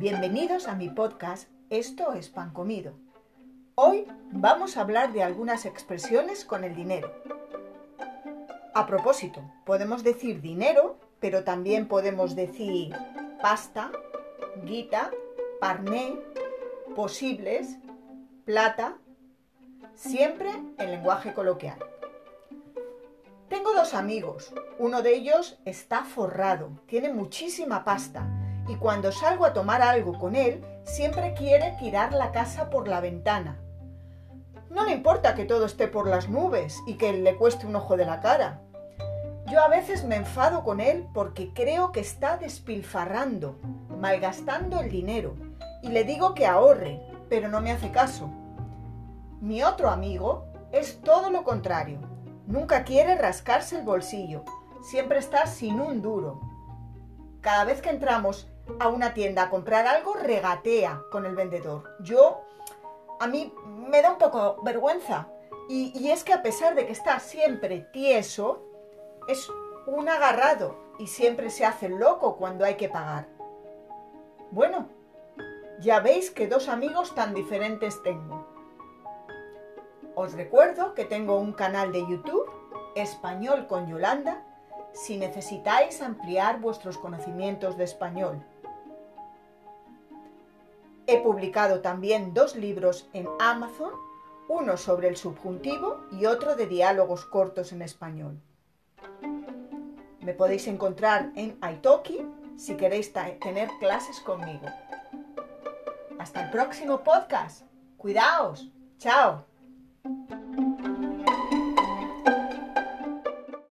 Bienvenidos a mi podcast Esto es pan comido. Hoy vamos a hablar de algunas expresiones con el dinero. A propósito, podemos decir dinero, pero también podemos decir pasta, guita, parné, posibles, plata, siempre en lenguaje coloquial. Tengo dos amigos. Uno de ellos está forrado, tiene muchísima pasta y cuando salgo a tomar algo con él, siempre quiere tirar la casa por la ventana. No le importa que todo esté por las nubes y que le cueste un ojo de la cara. Yo a veces me enfado con él porque creo que está despilfarrando, malgastando el dinero, y le digo que ahorre, pero no me hace caso. Mi otro amigo es todo lo contrario Nunca quiere rascarse el bolsillo, siempre está sin un duro. Cada vez que entramos a una tienda a comprar algo, regatea con el vendedor. Yo, a mí me da un poco vergüenza. Y, es que a pesar de que está siempre tieso, es un agarrado y siempre se hace loco cuando hay que pagar. Bueno, ya veis que dos amigos tan diferentes tengo. Os recuerdo que tengo un canal de YouTube, Español con Yolanda, si necesitáis ampliar vuestros conocimientos de español. He publicado también dos libros en Amazon, uno sobre el subjuntivo y otro de diálogos cortos en español. Me podéis encontrar en Italki si queréis tener clases conmigo. Hasta el próximo podcast. Cuidaos. Chao.